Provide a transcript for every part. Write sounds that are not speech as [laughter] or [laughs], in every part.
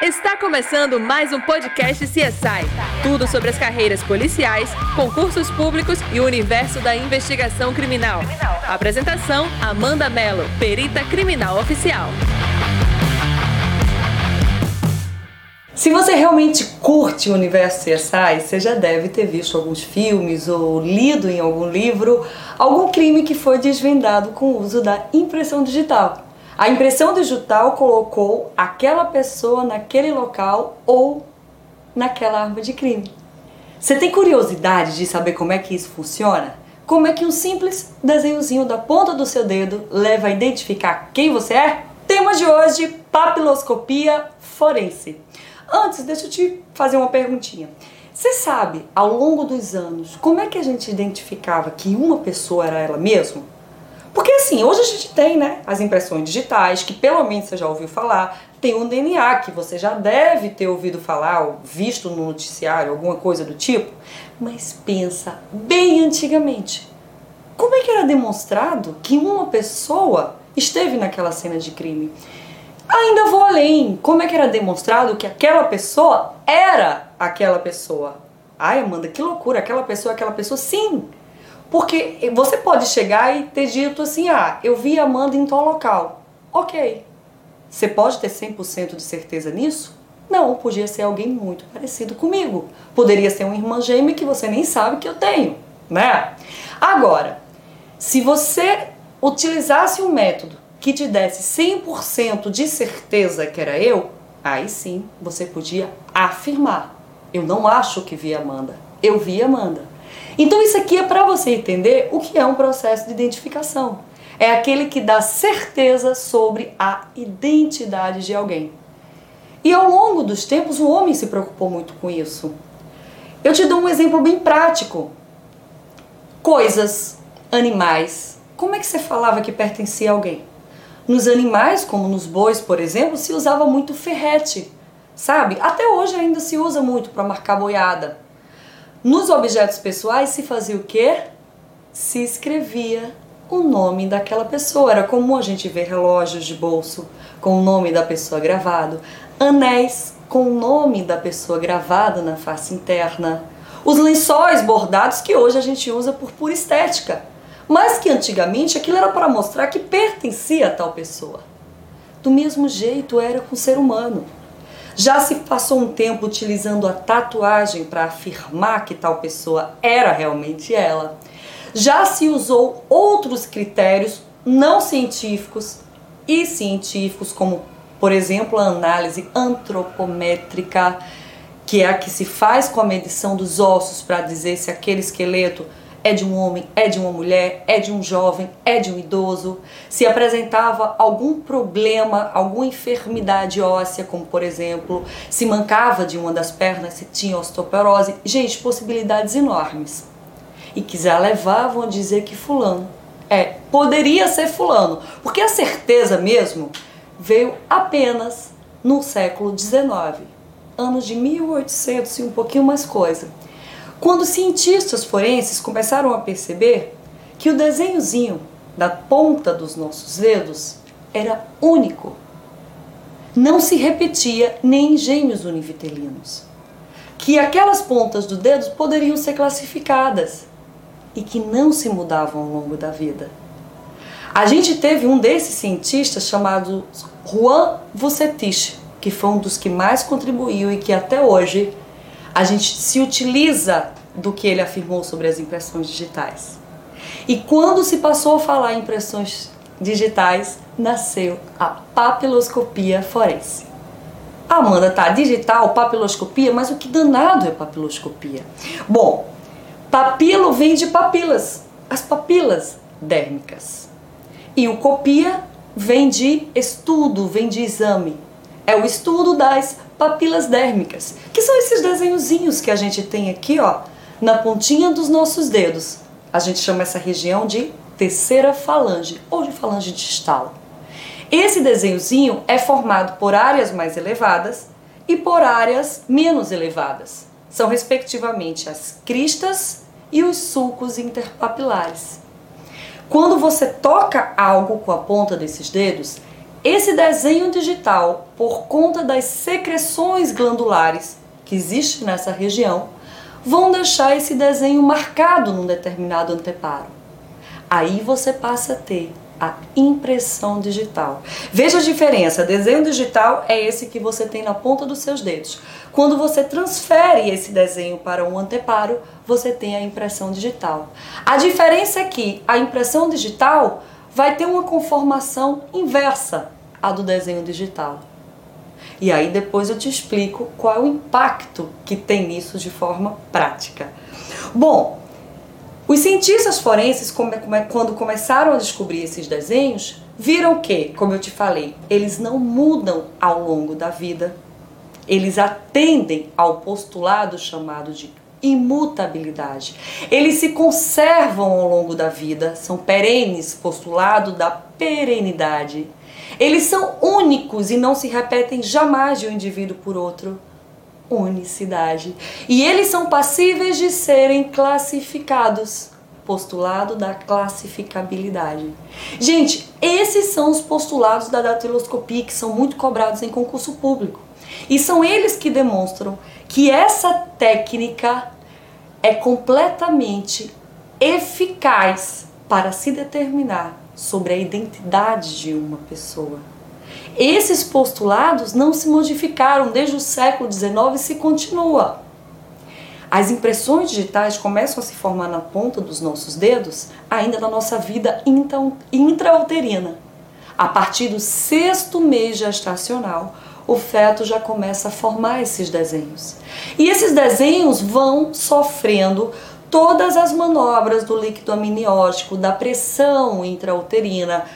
Está começando mais um podcast CSI. Tudo sobre as carreiras policiais, concursos públicos e o universo da investigação criminal. Apresentação: Amanda Mello, perita criminal oficial. Se você realmente curte o universo CSI, você já deve ter visto alguns filmes ou lido em algum livro algum crime que foi desvendado com o uso da impressão digital. A impressão digital colocou aquela pessoa naquele local ou naquela arma de crime. Você tem curiosidade de saber como é que isso funciona? Como é que um simples desenhozinho da ponta do seu dedo leva a identificar quem você é? Tema de hoje: papiloscopia forense. Antes, deixa eu te fazer uma perguntinha. Você sabe, ao longo dos anos, como é que a gente identificava que uma pessoa era ela mesma? Porque assim, hoje a gente tem, né, as impressões digitais, que pelo menos você já ouviu falar, tem um DNA que você já deve ter ouvido falar ou visto no noticiário, alguma coisa do tipo. Mas pensa bem antigamente. Como é que era demonstrado que uma pessoa esteve naquela cena de crime? Ainda vou além. Como é que era demonstrado que aquela pessoa era aquela pessoa? Ai, Amanda, que loucura, aquela pessoa, aquela pessoa, sim. Porque você pode chegar e ter dito assim: ah, eu vi Amanda em tal local. Ok. Você pode ter 100% de certeza nisso? Não, podia ser alguém muito parecido comigo. Poderia ser uma irmã gêmea que você nem sabe que eu tenho, né? Agora, se você utilizasse um método que te desse 100% de certeza que era eu, aí sim você podia afirmar: eu não acho que vi Amanda, eu vi Amanda. Então isso aqui é para você entender o que é um processo de identificação. É aquele que dá certeza sobre a identidade de alguém. E ao longo dos tempos o homem se preocupou muito com isso. Eu te dou um exemplo bem prático. Coisas, animais. Como é que você falava que pertencia a alguém? Nos animais, como nos bois, por exemplo, se usava muito ferrete, sabe? Até hoje ainda se usa muito para marcar boiada. Nos objetos pessoais se fazia o quê? Se escrevia o nome daquela pessoa. Era comum a gente ver relógios de bolso com o nome da pessoa gravado, anéis com o nome da pessoa gravado na face interna, os lençóis bordados que hoje a gente usa por pura estética mas que antigamente aquilo era para mostrar que pertencia a tal pessoa. Do mesmo jeito era com o ser humano. Já se passou um tempo utilizando a tatuagem para afirmar que tal pessoa era realmente ela. Já se usou outros critérios não científicos e científicos, como, por exemplo, a análise antropométrica, que é a que se faz com a medição dos ossos para dizer se aquele esqueleto é de um homem, é de uma mulher, é de um jovem, é de um idoso, se apresentava algum problema, alguma enfermidade óssea, como por exemplo, se mancava de uma das pernas, se tinha osteoporose, gente, possibilidades enormes. E quiser levavam a dizer que fulano. É, poderia ser fulano, porque a certeza mesmo veio apenas no século XIX, anos de 1800 e um pouquinho mais coisa. Quando cientistas forenses começaram a perceber que o desenhozinho da ponta dos nossos dedos era único, não se repetia nem em gêmeos univitelinos, que aquelas pontas dos dedos poderiam ser classificadas e que não se mudavam ao longo da vida. A gente teve um desses cientistas chamado Juan Vucetich, que foi um dos que mais contribuiu e que até hoje a gente se utiliza do que ele afirmou sobre as impressões digitais. E quando se passou a falar em impressões digitais, nasceu a papiloscopia forense. Amanda, tá, digital, papiloscopia, mas o que danado é papiloscopia? Bom, papilo vem de papilas, as papilas dérmicas. E o copia vem de estudo, vem de exame. É o estudo das papilas dérmicas, que são esses desenhozinhos que a gente tem aqui, ó, na pontinha dos nossos dedos. A gente chama essa região de terceira falange ou de falange distal. Esse desenhozinho é formado por áreas mais elevadas e por áreas menos elevadas. São respectivamente as cristas e os sulcos interpapilares. Quando você toca algo com a ponta desses dedos, esse desenho digital, por conta das secreções glandulares que existem nessa região, vão deixar esse desenho marcado num determinado anteparo. Aí você passa a ter a impressão digital. Veja a diferença: desenho digital é esse que você tem na ponta dos seus dedos. Quando você transfere esse desenho para um anteparo, você tem a impressão digital. A diferença é que a impressão digital vai ter uma conformação inversa à do desenho digital. E aí depois eu te explico qual é o impacto que tem nisso de forma prática. Bom, os cientistas forenses, quando começaram a descobrir esses desenhos, viram que, como eu te falei, eles não mudam ao longo da vida. Eles atendem ao postulado chamado de imutabilidade. Eles se conservam ao longo da vida, são perenes, postulado da perenidade. Eles são únicos e não se repetem jamais de um indivíduo por outro. Unicidade. E eles são passíveis de serem classificados. Postulado da classificabilidade. Gente, esses são os postulados da datiloscopia que são muito cobrados em concurso público. E são eles que demonstram que essa técnica é completamente eficaz para se determinar sobre a identidade de uma pessoa. Esses postulados não se modificaram desde o século XIX e se continua. As impressões digitais começam a se formar na ponta dos nossos dedos ainda na nossa vida intrauterina. A partir do sexto mês gestacional, o feto já começa a formar esses desenhos. E esses desenhos vão sofrendo todas as manobras do líquido amniótico, da pressão intrauterina,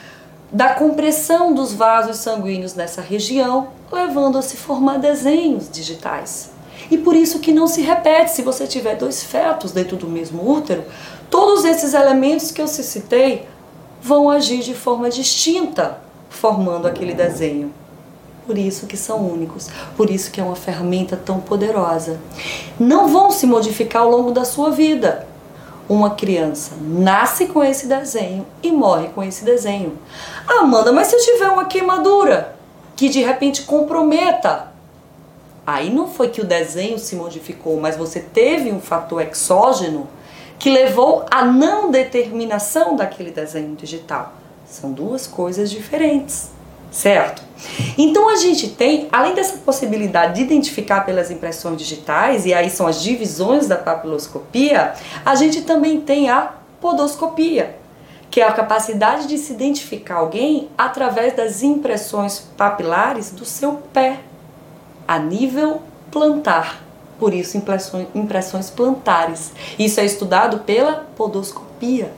da compressão dos vasos sanguíneos nessa região, levando a se formar desenhos digitais. E por isso que não se repete se você tiver dois fetos dentro do mesmo útero, todos esses elementos que eu citei vão agir de forma distinta, formando aquele desenho. Por isso que são únicos, por isso que é uma ferramenta tão poderosa. Não vão se modificar ao longo da sua vida. Uma criança nasce com esse desenho e morre com esse desenho. Amanda, mas se eu tiver uma queimadura que de repente comprometa, aí não foi que o desenho se modificou, mas você teve um fator exógeno que levou à não determinação daquele desenho digital. São duas coisas diferentes certo? Então a gente tem, além dessa possibilidade de identificar pelas impressões digitais, e aí são as divisões da papiloscopia, a gente também tem a podoscopia, que é a capacidade de se identificar alguém através das impressões papilares do seu pé, a nível plantar. Por isso, impressões, plantares. Isso é estudado pela podoscopia.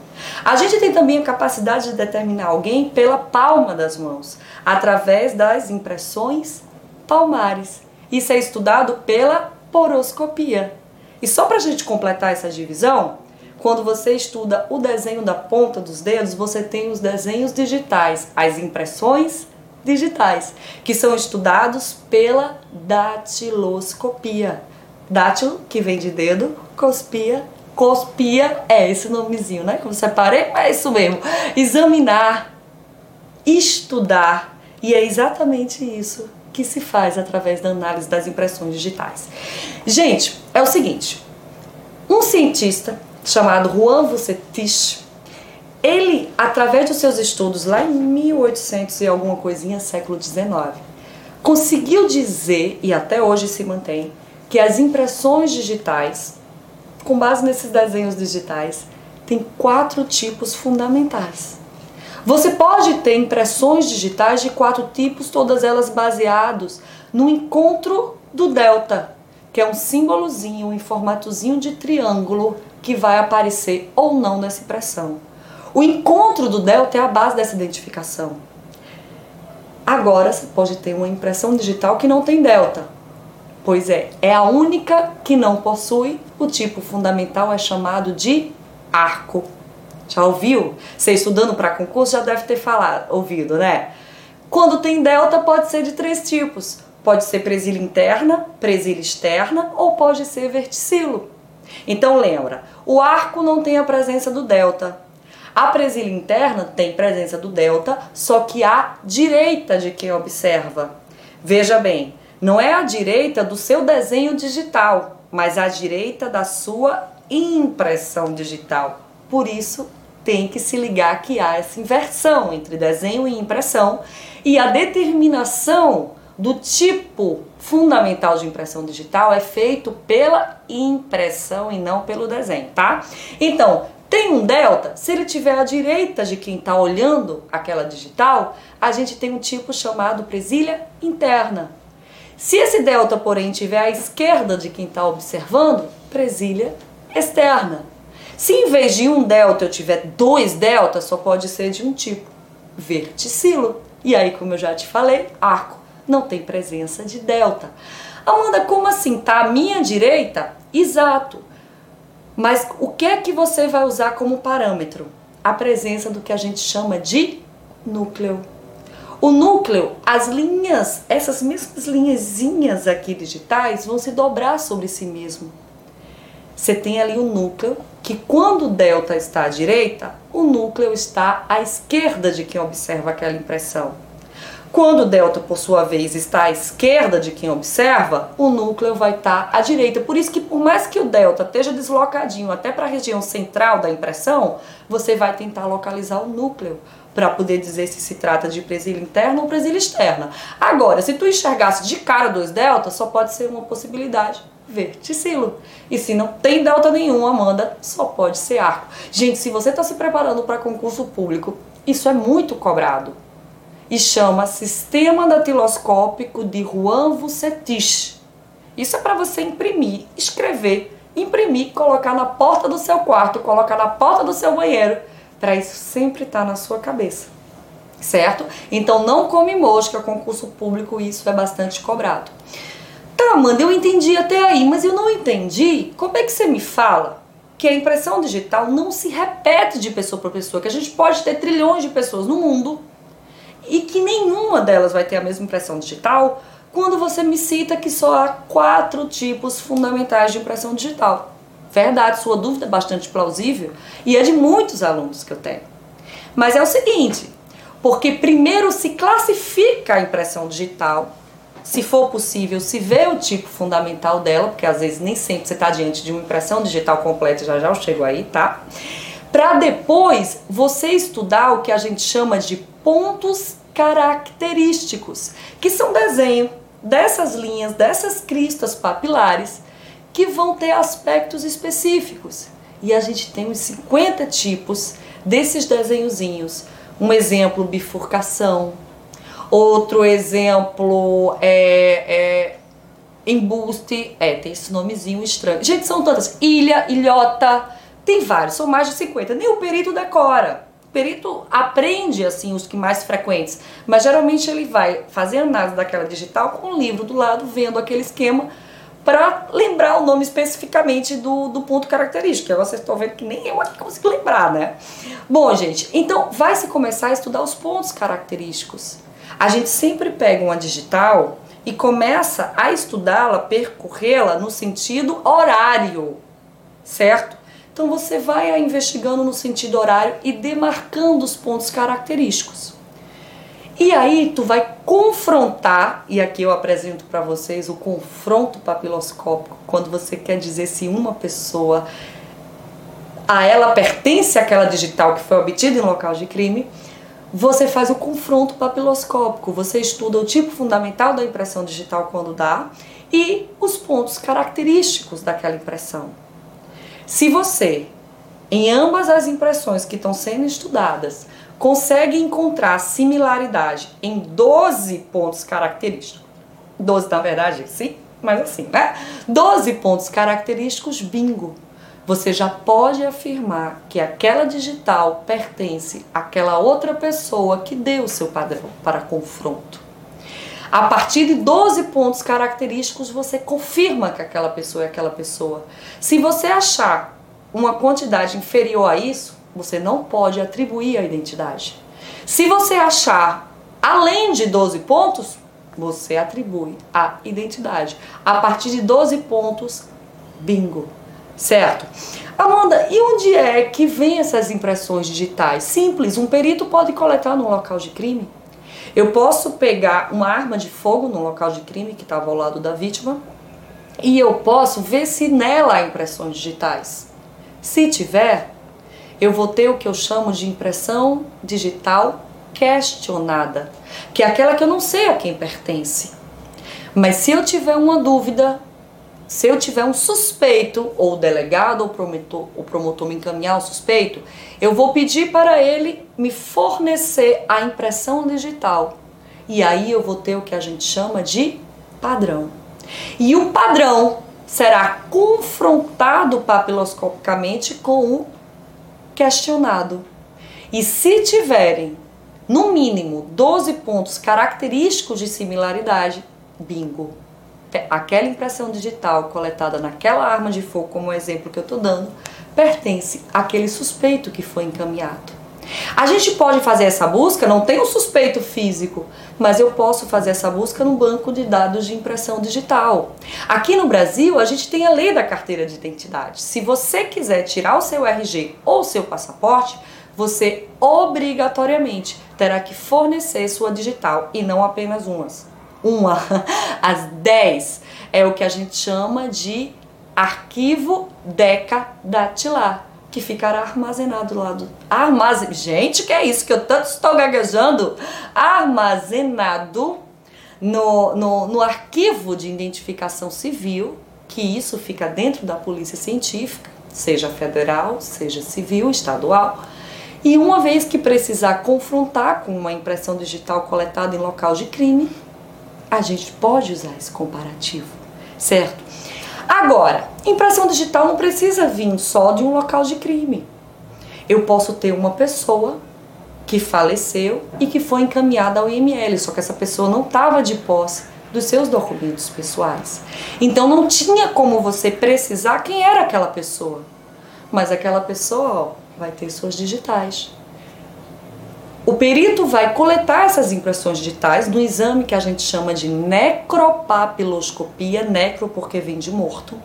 A gente tem também a capacidade de determinar alguém pela palma das mãos, através das impressões palmares. Isso é estudado pela poroscopia. E só para a gente completar essa divisão, quando você estuda o desenho da ponta dos dedos, você tem os desenhos digitais, as impressões digitais, que são estudados pela datiloscopia. Dátilo, que vem de dedo, cospia Cospia é esse nomezinho, né? Como separei, mas é isso mesmo. Examinar, estudar, e é exatamente isso que se faz através da análise das impressões digitais. Gente, é o seguinte: um cientista chamado Juan Vucetich, ele, através dos seus estudos lá em 1800 e alguma coisinha, século 19, conseguiu dizer, e até hoje se mantém, que as impressões digitais com base nesses desenhos digitais, tem quatro tipos fundamentais. Você pode ter impressões digitais de quatro tipos, todas elas baseadas no encontro do delta, que é um símbolozinho em formatozinho de triângulo que vai aparecer ou não nessa impressão. O encontro do delta é a base dessa identificação. Agora você pode ter uma impressão digital que não tem delta, Pois é, é a única que não possui. O tipo fundamental é chamado de arco. Já ouviu? Você estudando para concurso já deve ter falado, ouvido, né? Quando tem delta pode ser de três tipos. Pode ser presilha interna, presilha externa ou pode ser verticilo. Então lembra, o arco não tem a presença do delta. A presilha interna tem presença do delta, só que à direita de quem observa. Veja bem, não é à direita do seu desenho digital, mas à direita da sua impressão digital. Por isso, tem que se ligar que há essa inversão entre desenho e impressão e a determinação do tipo fundamental de impressão digital é feito pela impressão e não pelo desenho, tá? Então, tem um delta, se ele tiver à direita de quem está olhando aquela digital, a gente tem um tipo chamado presilha interna. Se esse delta, porém, tiver à esquerda de quem está observando, presilha externa. Se em vez de um delta eu tiver dois deltas, só pode ser de um tipo, verticilo. E aí, como eu já te falei, arco não tem presença de delta. Amanda, como assim? Tá à minha direita? Exato. Mas o que é que você vai usar como parâmetro? A presença do que a gente chama de núcleo. O núcleo, as linhas, essas mesmas linhazinhas aqui digitais vão se dobrar sobre si mesmo. Você tem ali o núcleo, que quando o delta está à direita, o núcleo está à esquerda de quem observa aquela impressão. Quando o delta, por sua vez, está à esquerda de quem observa, o núcleo vai estar à direita. Por isso que, por mais que o delta esteja deslocadinho até para a região central da impressão, você vai tentar localizar o núcleo para poder dizer se se trata de presilha interna ou presilha externa. Agora, se tu enxergasse de cara dois deltas, só pode ser uma possibilidade verticilo. E se não tem delta nenhum, Amanda, só pode ser arco. Gente, se você está se preparando para concurso público, isso é muito cobrado e chama Sistema Datiloscópico de Juan Vucetich. Isso é para você imprimir, escrever, imprimir, colocar na porta do seu quarto, colocar na porta do seu banheiro, para isso sempre estar tá na sua cabeça. Certo? Então não come mosca, concurso público, isso é bastante cobrado. Tá, Amanda, eu entendi até aí, mas eu não entendi. Como é que você me fala que a impressão digital não se repete de pessoa para pessoa, que a gente pode ter trilhões de pessoas no mundo e que nenhuma delas vai ter a mesma impressão digital quando você me cita que só há quatro tipos fundamentais de impressão digital. Verdade, sua dúvida é bastante plausível e é de muitos alunos que eu tenho. Mas é o seguinte, porque primeiro se classifica a impressão digital, se for possível, se vê o tipo fundamental dela, porque às vezes nem sempre você está diante de uma impressão digital completa, já já eu chego aí, tá? Para depois você estudar o que a gente chama de pontos característicos, que são desenho dessas linhas, dessas cristas papilares, que vão ter aspectos específicos. E a gente tem uns 50 tipos desses desenhozinhos. Um exemplo, bifurcação. Outro exemplo é, é embuste. É, tem esse nomezinho estranho. Gente, são tantas. Ilha, ilhota. Tem vários, são mais de 50. Nem o perito decora perito aprende assim os que mais frequentes, mas geralmente ele vai fazer análise daquela digital com o livro do lado, vendo aquele esquema para lembrar o nome especificamente do, do ponto característico. Agora vocês estão vendo que nem eu aqui consigo lembrar, né? Bom, gente, então vai se começar a estudar os pontos característicos. A gente sempre pega uma digital e começa a estudá-la, percorrê-la no sentido horário, certo? Então você vai investigando no sentido horário e demarcando os pontos característicos. E aí tu vai confrontar, e aqui eu apresento para vocês o confronto papiloscópico, quando você quer dizer se uma pessoa a ela pertence aquela digital que foi obtida em local de crime, você faz o confronto papiloscópico, você estuda o tipo fundamental da impressão digital quando dá e os pontos característicos daquela impressão. Se você, em ambas as impressões que estão sendo estudadas, consegue encontrar similaridade em 12 pontos característicos, 12 na verdade, sim, mas assim, né? 12 pontos característicos, bingo. Você já pode afirmar que aquela digital pertence àquela outra pessoa que deu o seu padrão para confronto. A partir de 12 pontos característicos, você confirma que aquela pessoa é aquela pessoa. Se você achar uma quantidade inferior a isso, você não pode atribuir a identidade. Se você achar além de 12 pontos, você atribui a identidade. A partir de 12 pontos, bingo. certo? Amanda, e onde é que vem essas impressões digitais? Simples, um perito pode coletar no local de crime. Eu posso pegar uma arma de fogo no local de crime que estava ao lado da vítima e eu posso ver se nela há impressões digitais. Se tiver, eu vou ter o que eu chamo de impressão digital questionada, que é aquela que eu não sei a quem pertence. Mas se eu tiver uma dúvida, se eu tiver um suspeito, ou o delegado ou promotor, o promotor me encaminhar o suspeito, eu vou pedir para ele me fornecer a impressão digital. E aí eu vou ter o que a gente chama de padrão. E o padrão será confrontado papiloscopicamente com o questionado. E se tiverem, no mínimo, 12 pontos característicos de similaridade, bingo aquela impressão digital coletada naquela arma de fogo, como o exemplo que eu estou dando, pertence àquele suspeito que foi encaminhado. A gente pode fazer essa busca, não tem um suspeito físico, mas eu posso fazer essa busca no banco de dados de impressão digital. Aqui no Brasil, a gente tem a lei da carteira de identidade. Se você quiser tirar o seu RG ou seu passaporte, você obrigatoriamente terá que fornecer sua digital e não apenas umas uma [laughs] às 10 é o que a gente chama de arquivo decadatilar, que ficará armazenado lá do armazen... Gente, que é isso que eu tanto estou gaguejando? Armazenado no, no, no arquivo de identificação civil, que isso fica dentro da polícia científica, seja federal, seja civil, estadual. E uma vez que precisar confrontar com uma impressão digital coletada em local de crime, a gente pode usar esse comparativo, certo? Agora, impressão digital não precisa vir só de um local de crime. Eu posso ter uma pessoa que faleceu e que foi encaminhada ao IML, só que essa pessoa não estava de posse dos seus documentos pessoais. Então não tinha como você precisar quem era aquela pessoa. Mas aquela pessoa ó, vai ter suas digitais. O perito vai coletar essas impressões digitais no exame que a gente chama de necropapiloscopia, necro porque vem de morto.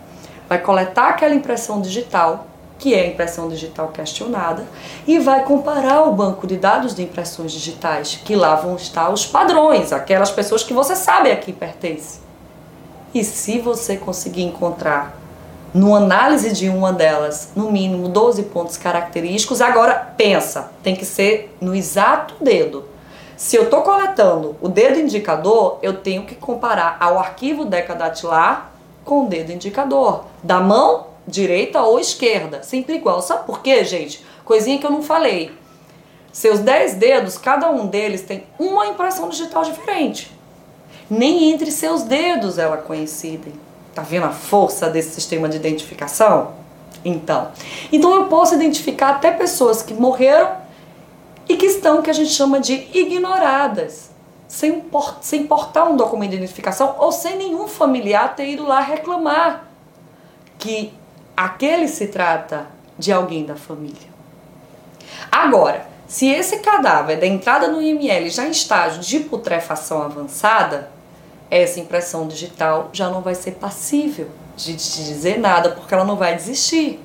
Vai coletar aquela impressão digital, que é a impressão digital questionada, e vai comparar o banco de dados de impressões digitais, que lá vão estar os padrões, aquelas pessoas que você sabe a quem pertence. E se você conseguir encontrar no análise de uma delas, no mínimo 12 pontos característicos. Agora, pensa, tem que ser no exato dedo. Se eu estou coletando o dedo indicador, eu tenho que comparar ao arquivo decadatilar com o dedo indicador, da mão direita ou esquerda, sempre igual. Sabe por quê, gente? Coisinha que eu não falei. Seus 10 dedos, cada um deles tem uma impressão digital diferente. Nem entre seus dedos ela coincidem. Tá vendo a força desse sistema de identificação? Então, então eu posso identificar até pessoas que morreram e que estão que a gente chama de ignoradas, sem, sem portar um documento de identificação ou sem nenhum familiar ter ido lá reclamar que aquele se trata de alguém da família. Agora, se esse cadáver da entrada no IML já em estágio de putrefação avançada, essa impressão digital já não vai ser passível de te dizer nada, porque ela não vai desistir.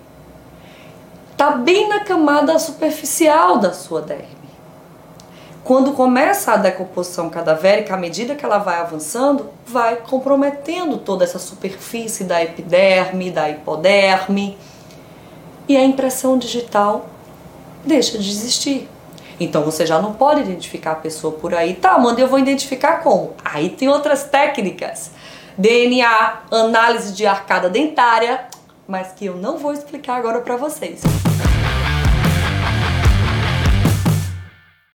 Está bem na camada superficial da sua derme. Quando começa a decomposição cadavérica, à medida que ela vai avançando, vai comprometendo toda essa superfície da epiderme, da hipoderme, e a impressão digital deixa de existir. Então você já não pode identificar a pessoa por aí. Tá, manda eu vou identificar como? Aí tem outras técnicas. DNA, análise de arcada dentária, mas que eu não vou explicar agora para vocês.